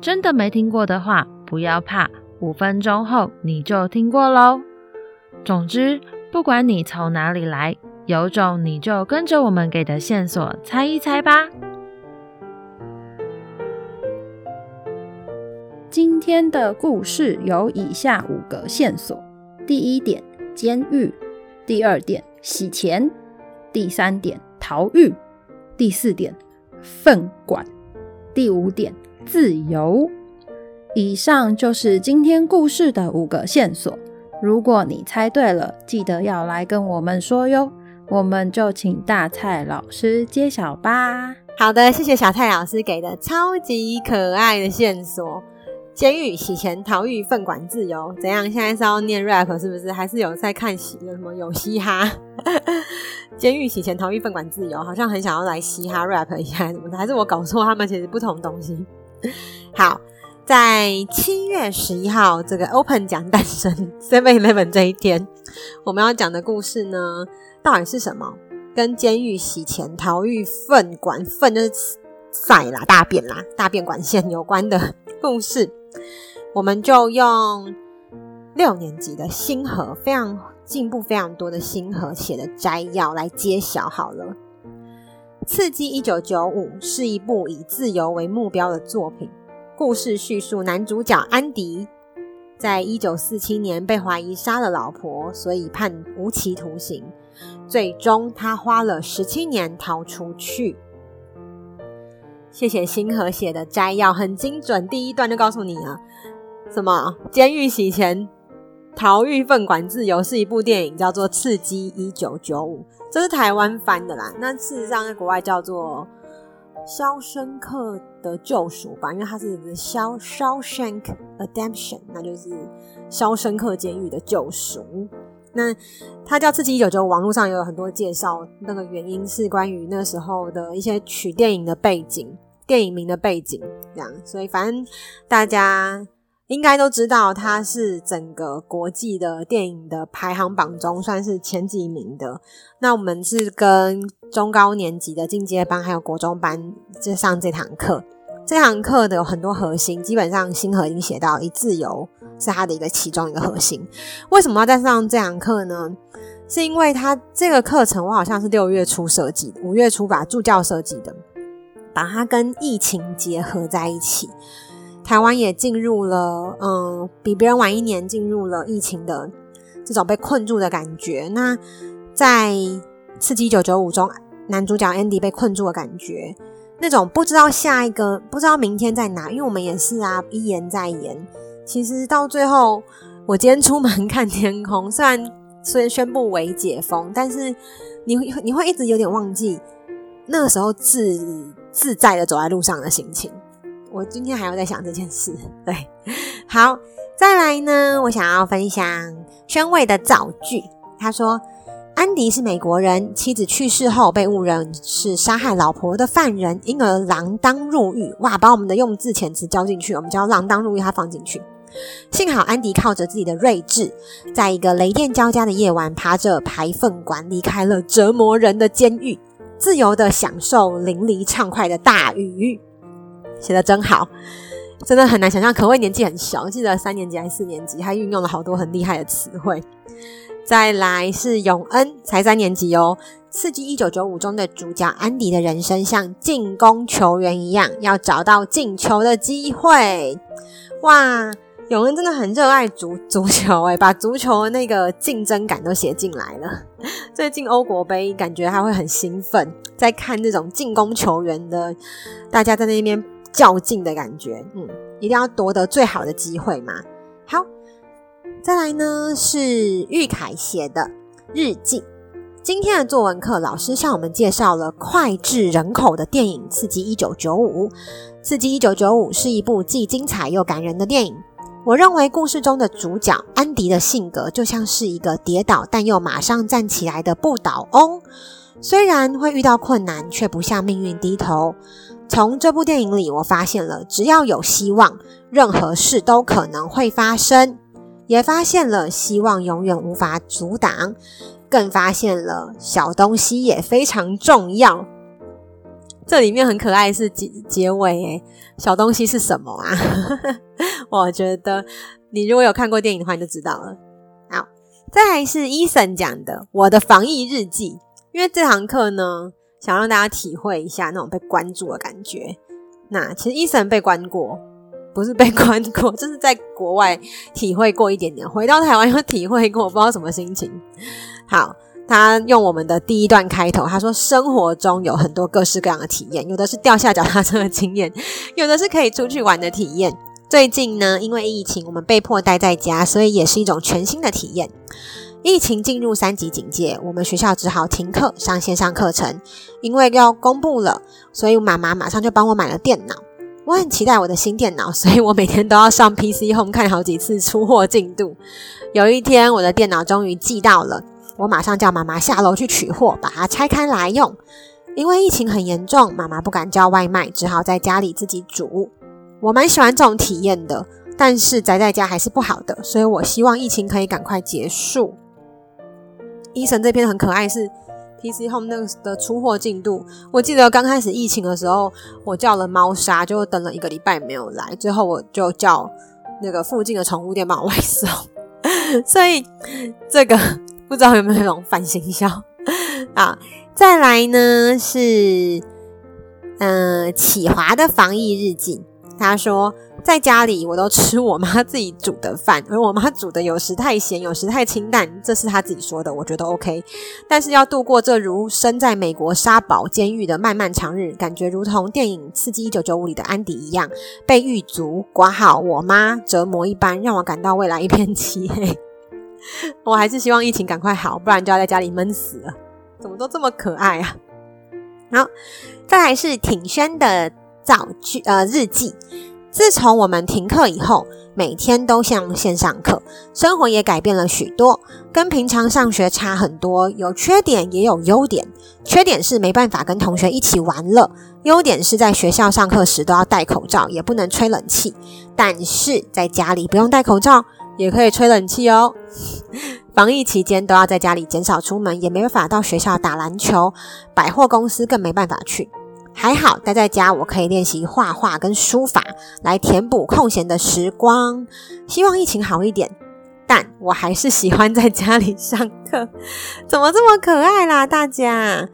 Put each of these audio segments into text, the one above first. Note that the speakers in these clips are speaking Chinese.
真的没听过的话，不要怕，五分钟后你就听过喽。总之，不管你从哪里来，有种你就跟着我们给的线索猜一猜吧。今天的故事有以下五个线索：第一点，监狱；第二点，洗钱；第三点，逃狱；第四点，粪管；第五点。自由。以上就是今天故事的五个线索。如果你猜对了，记得要来跟我们说哟。我们就请大蔡老师揭晓吧。好的，谢谢小蔡老师给的超级可爱的线索。监狱、洗钱、逃狱、粪管、自由，怎样？现在是要念 rap 是不是？还是有在看戏？有什么有嘻哈？监狱、洗钱、逃狱、粪管、自由，好像很想要来嘻哈 rap 一下什么，还是我搞错？他们其实不同东西。好，在七月十一号这个 Open 奖诞生 Seven Eleven 这一天，我们要讲的故事呢，到底是什么？跟监狱、洗钱、逃狱、粪管、粪就是塞啦、大便啦、大便管线有关的故事，我们就用六年级的星河非常进步非常多的星河写的摘要来揭晓好了。《刺激一九九五》是一部以自由为目标的作品。故事叙述男主角安迪在一九四七年被怀疑杀了老婆，所以判无期徒刑。最终，他花了十七年逃出去。谢谢星河写的摘要，很精准。第一段就告诉你了，什么？监狱洗钱、逃狱、粪管、自由是一部电影，叫做《刺激一九九五》。这是台湾翻的啦，那事实上在国外叫做《肖申克的救赎》吧，因为它是《肖肖 shank adaption，》，那就是《肖申克监狱的救赎》。那它叫《刺激一九九五》，网络上也有很多介绍，那个原因是关于那时候的一些取电影的背景、电影名的背景这样，所以反正大家。应该都知道，它是整个国际的电影的排行榜中算是前几名的。那我们是跟中高年级的进阶班还有国中班就上这堂课。这堂课的有很多核心，基本上星河已经写到，以自由是它的一个其中一个核心。为什么要再上这堂课呢？是因为它这个课程我好像是六月初设计的，五月初把助教设计的，把它跟疫情结合在一起。台湾也进入了，嗯，比别人晚一年进入了疫情的这种被困住的感觉。那在《刺激一九九五》中，男主角 Andy 被困住的感觉，那种不知道下一个，不知道明天在哪，因为我们也是啊，一延再延。其实到最后，我今天出门看天空，虽然虽然宣布为解封，但是你会你会一直有点忘记那个时候自自在的走在路上的心情。我今天还要在想这件事，对，好，再来呢，我想要分享宣慰的造句。他说：“安迪是美国人，妻子去世后被误认是杀害老婆的犯人，因而锒铛入狱。”哇，把我们的用字遣词交进去，我们叫锒铛入狱，他放进去。幸好安迪靠着自己的睿智，在一个雷电交加的夜晚，爬着排粪管离开了折磨人的监狱，自由地享受淋漓畅快的大雨。写的真好，真的很难想象。可谓年纪很小，记得三年级还是四年级，他运用了好多很厉害的词汇。再来是永恩，才三年级哦。刺激一九九五中的主角安迪的人生像进攻球员一样，要找到进球的机会。哇，永恩真的很热爱足足球诶，把足球的那个竞争感都写进来了。最近欧国杯，感觉他会很兴奋，在看这种进攻球员的，大家在那边。较劲的感觉，嗯，一定要夺得最好的机会嘛。好，再来呢是玉凯写的日记。今天的作文课，老师向我们介绍了脍炙人口的电影《刺激一九九五》。《刺激一九九五》是一部既精彩又感人的电影。我认为故事中的主角安迪的性格就像是一个跌倒但又马上站起来的不倒翁，虽然会遇到困难，却不向命运低头。从这部电影里，我发现了只要有希望，任何事都可能会发生，也发现了希望永远无法阻挡。更发现了小东西也非常重要。这里面很可爱是结结尾诶，小东西是什么啊？我觉得你如果有看过电影的话，你就知道了。好，再来是 Eason 讲的我的防疫日记，因为这堂课呢，想让大家体会一下那种被关注的感觉。那其实伊森被关过，不是被关过，就是在国外体会过一点点，回到台湾又体会过，不知道什么心情。好，他用我们的第一段开头，他说：“生活中有很多各式各样的体验，有的是掉下脚踏车的经验，有的是可以出去玩的体验。最近呢，因为疫情，我们被迫待在家，所以也是一种全新的体验。疫情进入三级警戒，我们学校只好停课上线上课程。因为要公布了，所以妈妈马上就帮我买了电脑。我很期待我的新电脑，所以我每天都要上 PC Home 看好几次出货进度。有一天，我的电脑终于寄到了。”我马上叫妈妈下楼去取货，把它拆开来用。因为疫情很严重，妈妈不敢叫外卖，只好在家里自己煮。我蛮喜欢这种体验的，但是宅在家还是不好的，所以我希望疫情可以赶快结束。医生这篇很可爱，是 PC Home 那个的出货进度。我记得刚开始疫情的时候，我叫了猫砂，就等了一个礼拜没有来，最后我就叫那个附近的宠物店帮我外送。所以这个。不知道有没有那种反行销啊？再来呢是，嗯、启华的防疫日记。他说，在家里我都吃我妈自己煮的饭，而我妈煮的有时太咸，有时太清淡，这是他自己说的，我觉得 OK。但是要度过这如身在美国沙堡监狱的漫漫长日，感觉如同电影《刺激一九九五》里的安迪一样，被狱卒括号我妈折磨一般，让我感到未来一片漆黑。我还是希望疫情赶快好，不然就要在家里闷死了。怎么都这么可爱啊！好，再来是挺轩的造句呃日记。自从我们停课以后，每天都像线上课，生活也改变了许多，跟平常上学差很多。有缺点也有优点，缺点是没办法跟同学一起玩乐，优点是在学校上课时都要戴口罩，也不能吹冷气。但是在家里不用戴口罩。也可以吹冷气哦。防疫期间都要在家里减少出门，也没办法到学校打篮球，百货公司更没办法去。还好待在家，我可以练习画画跟书法，来填补空闲的时光。希望疫情好一点，但我还是喜欢在家里上课。怎么这么可爱啦，大家？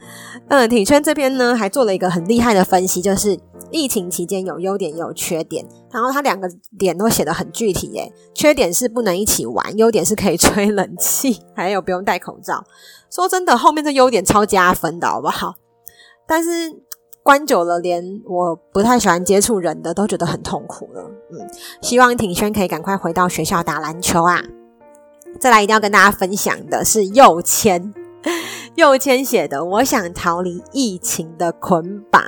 嗯，挺圈这边呢，还做了一个很厉害的分析，就是。疫情期间有优点也有缺点，然后他两个点都写得很具体耶。缺点是不能一起玩，优点是可以吹冷气，还有不用戴口罩。说真的，后面这优点超加分的好不好？但是关久了，连我不太喜欢接触人的都觉得很痛苦了。嗯，希望挺轩可以赶快回到学校打篮球啊！再来，一定要跟大家分享的是右谦，右谦写的，我想逃离疫情的捆绑。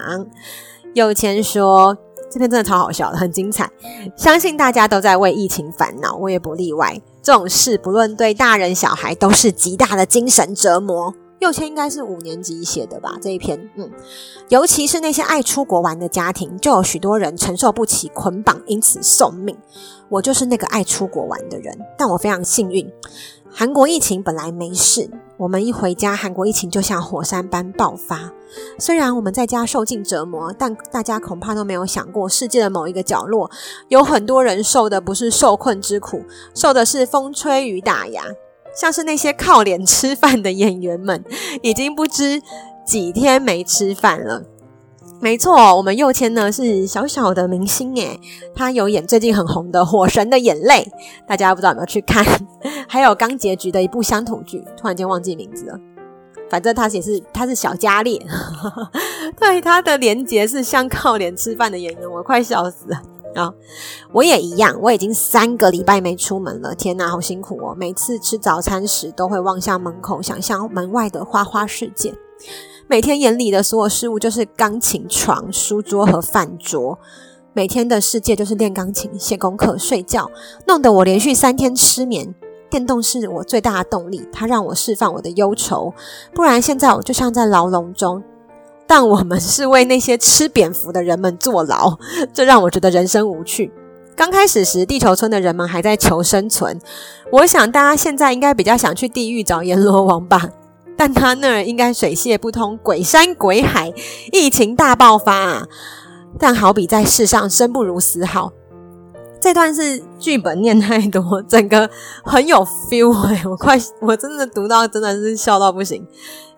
右谦说：“这篇真的超好笑的，很精彩。相信大家都在为疫情烦恼，我也不例外。这种事不论对大人小孩都是极大的精神折磨。”右谦应该是五年级写的吧？这一篇，嗯，尤其是那些爱出国玩的家庭，就有许多人承受不起捆绑，因此送命。我就是那个爱出国玩的人，但我非常幸运。韩国疫情本来没事，我们一回家，韩国疫情就像火山般爆发。虽然我们在家受尽折磨，但大家恐怕都没有想过，世界的某一个角落，有很多人受的不是受困之苦，受的是风吹雨打呀。像是那些靠脸吃饭的演员们，已经不知几天没吃饭了。没错，我们右谦呢是小小的明星诶，他有演最近很红的《火神的眼泪》，大家不知道有没有去看？还有刚结局的一部乡土剧，突然间忘记名字了。反正他也是，他是小佳烈，对他的连结是像靠脸吃饭的演员，我快笑死了。啊、我也一样，我已经三个礼拜没出门了。天哪，好辛苦哦！每次吃早餐时，都会望向门口，想象门外的花花世界。每天眼里的所有事物就是钢琴、床、书桌和饭桌。每天的世界就是练钢琴、写功课、睡觉，弄得我连续三天失眠。电动是我最大的动力，它让我释放我的忧愁。不然现在我就像在牢笼中。但我们是为那些吃蝙蝠的人们坐牢，这让我觉得人生无趣。刚开始时，地球村的人们还在求生存。我想大家现在应该比较想去地狱找阎罗王吧，但他那儿应该水泄不通，鬼山鬼海，疫情大爆发啊！但好比在世上生不如死好。这段是剧本念太多，整个很有 feel 欸，我快，我真的读到真的是笑到不行。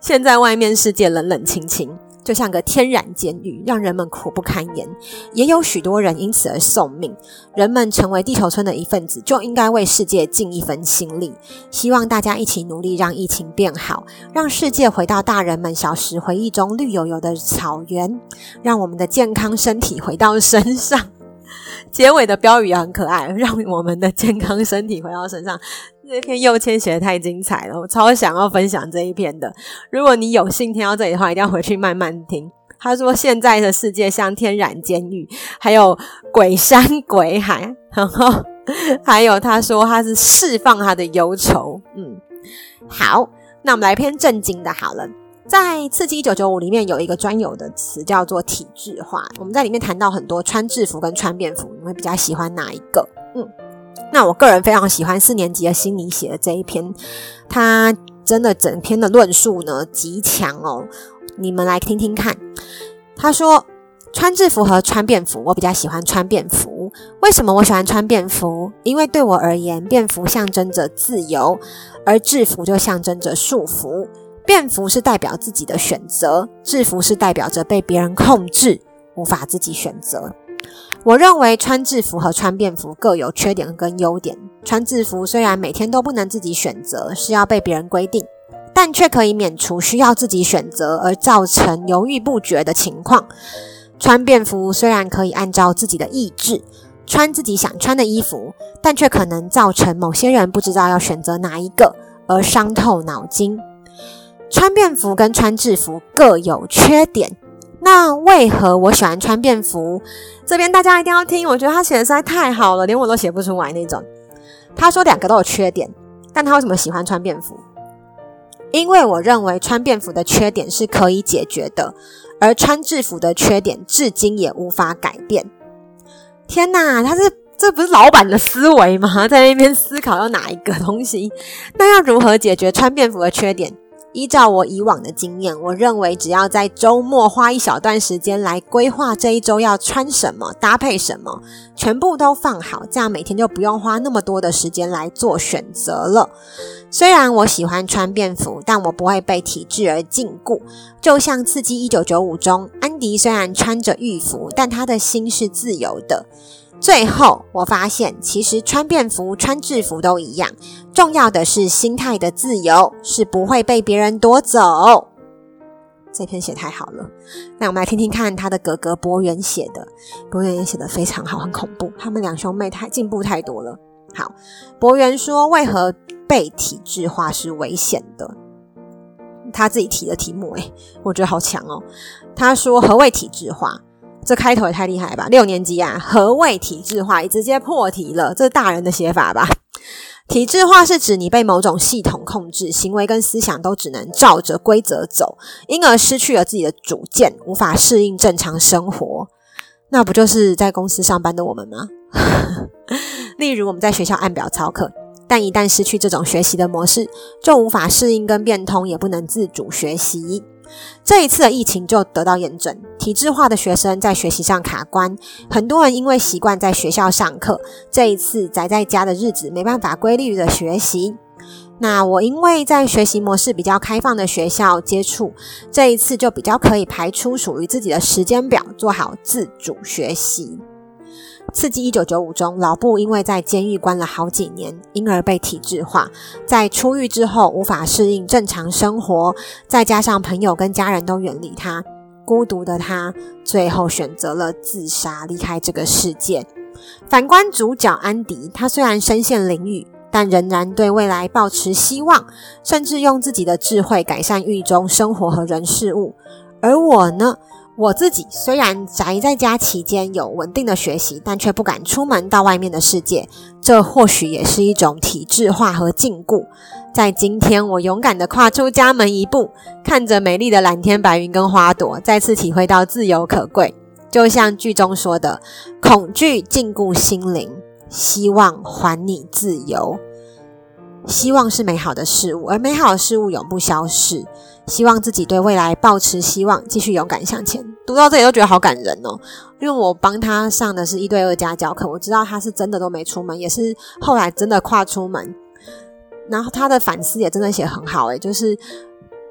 现在外面世界冷冷清清。就像个天然监狱，让人们苦不堪言。也有许多人因此而送命。人们成为地球村的一份子，就应该为世界尽一份心力。希望大家一起努力，让疫情变好，让世界回到大人们小时回忆中绿油油的草原，让我们的健康身体回到身上。结尾的标语也很可爱，让我们的健康身体回到身上。这篇又谦写的太精彩了，我超想要分享这一篇的。如果你有幸听到这里的话，一定要回去慢慢听。他说现在的世界像天然监狱，还有鬼山鬼海，然后还有他说他是释放他的忧愁。嗯，好，那我们来篇正经的好了。在《刺激一九九五》里面有一个专有的词叫做体制化。我们在里面谈到很多穿制服跟穿便服，你会比较喜欢哪一个？嗯，那我个人非常喜欢四年级的心理写的这一篇，他真的整篇的论述呢极强哦。你们来听听看，他说穿制服和穿便服，我比较喜欢穿便服。为什么我喜欢穿便服？因为对我而言，便服象征着自由，而制服就象征着束缚。便服是代表自己的选择，制服是代表着被别人控制，无法自己选择。我认为穿制服和穿便服各有缺点跟优点。穿制服虽然每天都不能自己选择，是要被别人规定，但却可以免除需要自己选择而造成犹豫不决的情况。穿便服虽然可以按照自己的意志穿自己想穿的衣服，但却可能造成某些人不知道要选择哪一个而伤透脑筋。穿便服跟穿制服各有缺点，那为何我喜欢穿便服？这边大家一定要听，我觉得他写的实在太好了，连我都写不出来那种。他说两个都有缺点，但他为什么喜欢穿便服？因为我认为穿便服的缺点是可以解决的，而穿制服的缺点至今也无法改变。天哪，他是这不是老板的思维吗？在那边思考要哪一个东西？那要如何解决穿便服的缺点？依照我以往的经验，我认为只要在周末花一小段时间来规划这一周要穿什么、搭配什么，全部都放好，这样每天就不用花那么多的时间来做选择了。虽然我喜欢穿便服，但我不会被体制而禁锢。就像《刺激1995》中，安迪虽然穿着浴服，但他的心是自由的。最后，我发现其实穿便服、穿制服都一样，重要的是心态的自由，是不会被别人夺走。这篇写太好了，那我们来听听看他的哥哥博元写的。博元也写得非常好，很恐怖。他们两兄妹太进步太多了。好，博元说，为何被体制化是危险的？他自己提的题目，诶，我觉得好强哦。他说，何谓体制化？这开头也太厉害了吧！六年级啊，何谓体制化？直接破题了，这是大人的写法吧？体制化是指你被某种系统控制，行为跟思想都只能照着规则走，因而失去了自己的主见，无法适应正常生活。那不就是在公司上班的我们吗？例如我们在学校按表操课，但一旦失去这种学习的模式，就无法适应跟变通，也不能自主学习。这一次的疫情就得到验证，体制化的学生在学习上卡关，很多人因为习惯在学校上课，这一次宅在家的日子没办法规律的学习。那我因为在学习模式比较开放的学校接触，这一次就比较可以排出属于自己的时间表，做好自主学习。刺激一九九五中，老布因为在监狱关了好几年，因而被体制化。在出狱之后，无法适应正常生活，再加上朋友跟家人都远离他，孤独的他最后选择了自杀，离开这个世界。反观主角安迪，他虽然身陷囹圄，但仍然对未来抱持希望，甚至用自己的智慧改善狱中生活和人事物。而我呢？我自己虽然宅在家期间有稳定的学习，但却不敢出门到外面的世界。这或许也是一种体制化和禁锢。在今天，我勇敢地跨出家门一步，看着美丽的蓝天白云跟花朵，再次体会到自由可贵。就像剧中说的：“恐惧禁锢心灵，希望还你自由。”希望是美好的事物，而美好的事物永不消逝。希望自己对未来抱持希望，继续勇敢向前。读到这里都觉得好感人哦，因为我帮他上的是一对二家教课，我知道他是真的都没出门，也是后来真的跨出门。然后他的反思也真的写很好，诶，就是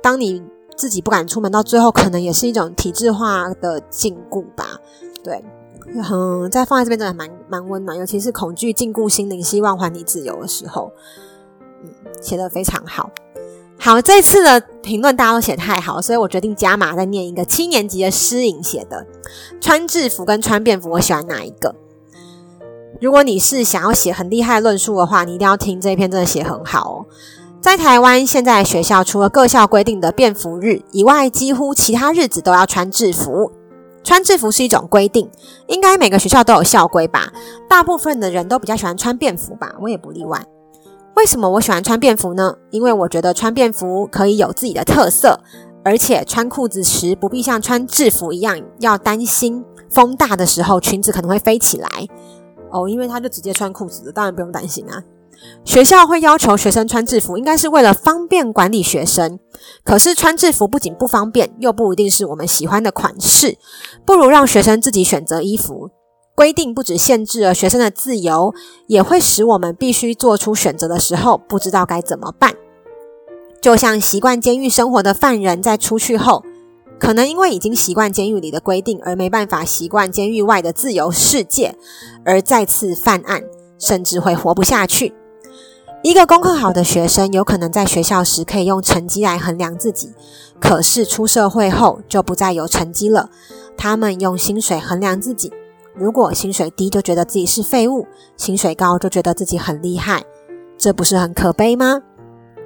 当你自己不敢出门，到最后可能也是一种体制化的禁锢吧。对，嗯，在放在这边真的蛮蛮温暖，尤其是恐惧禁锢心灵，希望还你自由的时候，写得非常好。好，这次的评论大家都写太好，所以我决定加码再念一个七年级的诗颖写的。穿制服跟穿便服，我喜欢哪一个？如果你是想要写很厉害的论述的话，你一定要听这一篇，真的写很好哦。在台湾，现在学校除了各校规定的便服日以外，几乎其他日子都要穿制服。穿制服是一种规定，应该每个学校都有校规吧？大部分的人都比较喜欢穿便服吧，我也不例外。为什么我喜欢穿便服呢？因为我觉得穿便服可以有自己的特色，而且穿裤子时不必像穿制服一样要担心风大的时候裙子可能会飞起来。哦，因为他就直接穿裤子的，当然不用担心啊。学校会要求学生穿制服，应该是为了方便管理学生。可是穿制服不仅不方便，又不一定是我们喜欢的款式，不如让学生自己选择衣服。规定不只限制了学生的自由，也会使我们必须做出选择的时候不知道该怎么办。就像习惯监狱生活的犯人在出去后，可能因为已经习惯监狱里的规定，而没办法习惯监狱外的自由世界，而再次犯案，甚至会活不下去。一个功课好的学生，有可能在学校时可以用成绩来衡量自己，可是出社会后就不再有成绩了。他们用薪水衡量自己。如果薪水低就觉得自己是废物，薪水高就觉得自己很厉害，这不是很可悲吗？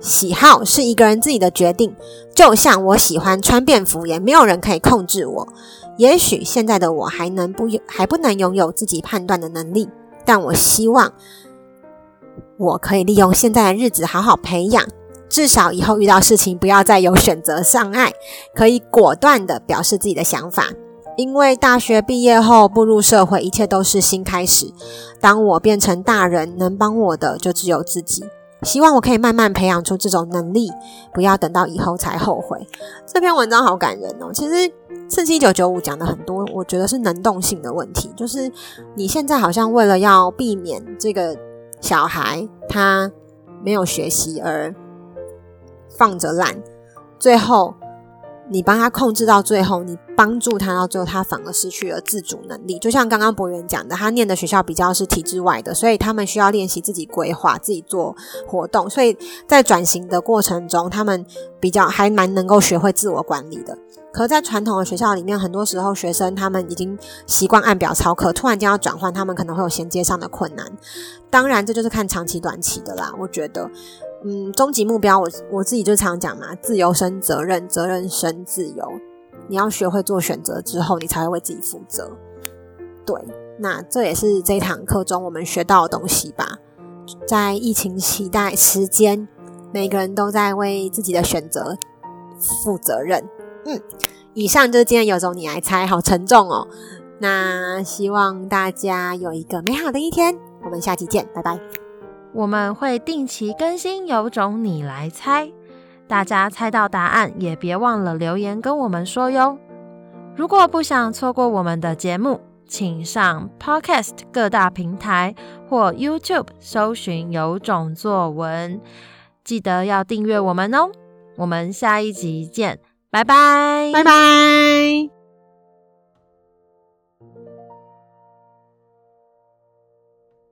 喜好是一个人自己的决定，就像我喜欢穿便服，也没有人可以控制我。也许现在的我还能不还不能拥有自己判断的能力，但我希望我可以利用现在的日子好好培养，至少以后遇到事情不要再有选择障碍，可以果断地表示自己的想法。因为大学毕业后步入社会，一切都是新开始。当我变成大人，能帮我的就只有自己。希望我可以慢慢培养出这种能力，不要等到以后才后悔。这篇文章好感人哦。其实四七九九五讲的很多，我觉得是能动性的问题。就是你现在好像为了要避免这个小孩他没有学习而放着懒，最后。你帮他控制到最后，你帮助他到最后，他反而失去了自主能力。就像刚刚博源讲的，他念的学校比较是体制外的，所以他们需要练习自己规划、自己做活动。所以在转型的过程中，他们比较还蛮能够学会自我管理的。可在传统的学校里面，很多时候学生他们已经习惯按表操课，突然间要转换，他们可能会有衔接上的困难。当然，这就是看长期短期的啦，我觉得。嗯，终极目标我我自己就常讲嘛，自由生责任，责任生自由。你要学会做选择之后，你才会为自己负责。对，那这也是这一堂课中我们学到的东西吧。在疫情期待时间，每个人都在为自己的选择负责任。嗯，以上就是今天有种你来猜，好沉重哦。那希望大家有一个美好的一天，我们下期见，拜拜。我们会定期更新，有种你来猜。大家猜到答案也别忘了留言跟我们说哟。如果不想错过我们的节目，请上 Podcast 各大平台或 YouTube 搜寻有种作文，记得要订阅我们哦。我们下一集见，拜拜，拜拜。